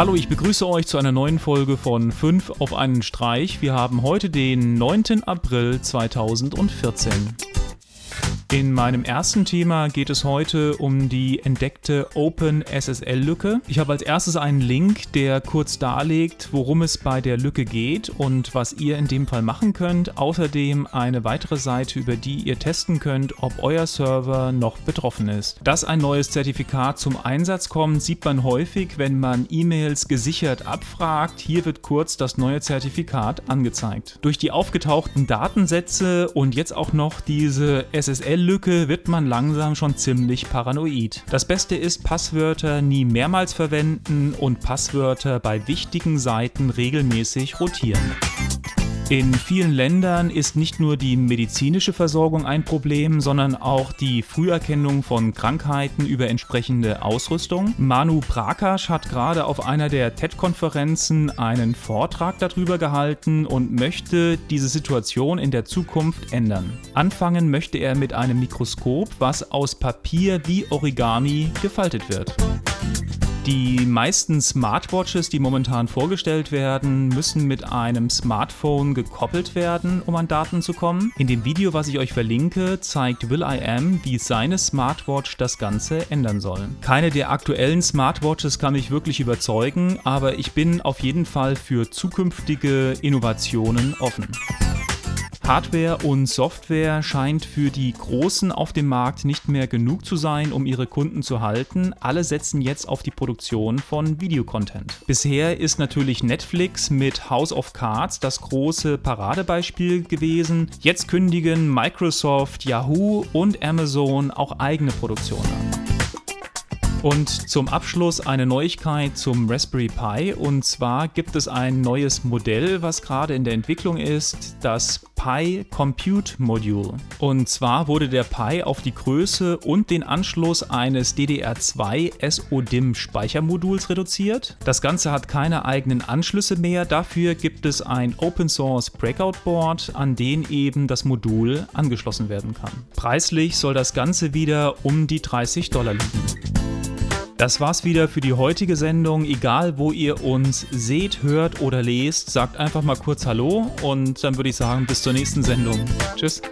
Hallo, ich begrüße euch zu einer neuen Folge von 5 auf einen Streich. Wir haben heute den 9. April 2014. In meinem ersten Thema geht es heute um die entdeckte OpenSSL-Lücke. Ich habe als erstes einen Link, der kurz darlegt, worum es bei der Lücke geht und was ihr in dem Fall machen könnt. Außerdem eine weitere Seite, über die ihr testen könnt, ob euer Server noch betroffen ist. Dass ein neues Zertifikat zum Einsatz kommt, sieht man häufig, wenn man E-Mails gesichert abfragt. Hier wird kurz das neue Zertifikat angezeigt. Durch die aufgetauchten Datensätze und jetzt auch noch diese SSL Lücke wird man langsam schon ziemlich paranoid. Das Beste ist, Passwörter nie mehrmals verwenden und Passwörter bei wichtigen Seiten regelmäßig rotieren. In vielen Ländern ist nicht nur die medizinische Versorgung ein Problem, sondern auch die Früherkennung von Krankheiten über entsprechende Ausrüstung. Manu Prakash hat gerade auf einer der TED-Konferenzen einen Vortrag darüber gehalten und möchte diese Situation in der Zukunft ändern. Anfangen möchte er mit einem Mikroskop, was aus Papier wie Origami gefaltet wird. Die meisten Smartwatches, die momentan vorgestellt werden, müssen mit einem Smartphone gekoppelt werden, um an Daten zu kommen. In dem Video, was ich euch verlinke, zeigt Will I Am, wie seine Smartwatch das Ganze ändern soll. Keine der aktuellen Smartwatches kann mich wirklich überzeugen, aber ich bin auf jeden Fall für zukünftige Innovationen offen. Hardware und Software scheint für die Großen auf dem Markt nicht mehr genug zu sein, um ihre Kunden zu halten. Alle setzen jetzt auf die Produktion von Videocontent. Bisher ist natürlich Netflix mit House of Cards das große Paradebeispiel gewesen. Jetzt kündigen Microsoft, Yahoo und Amazon auch eigene Produktionen an. Und zum Abschluss eine Neuigkeit zum Raspberry Pi. Und zwar gibt es ein neues Modell, was gerade in der Entwicklung ist, das Pi Compute Module. Und zwar wurde der Pi auf die Größe und den Anschluss eines DDR2 SODIMM Speichermoduls reduziert. Das Ganze hat keine eigenen Anschlüsse mehr, dafür gibt es ein Open Source Breakout Board, an den eben das Modul angeschlossen werden kann. Preislich soll das Ganze wieder um die 30 Dollar liegen. Das war's wieder für die heutige Sendung. Egal, wo ihr uns seht, hört oder lest, sagt einfach mal kurz Hallo und dann würde ich sagen, bis zur nächsten Sendung. Tschüss.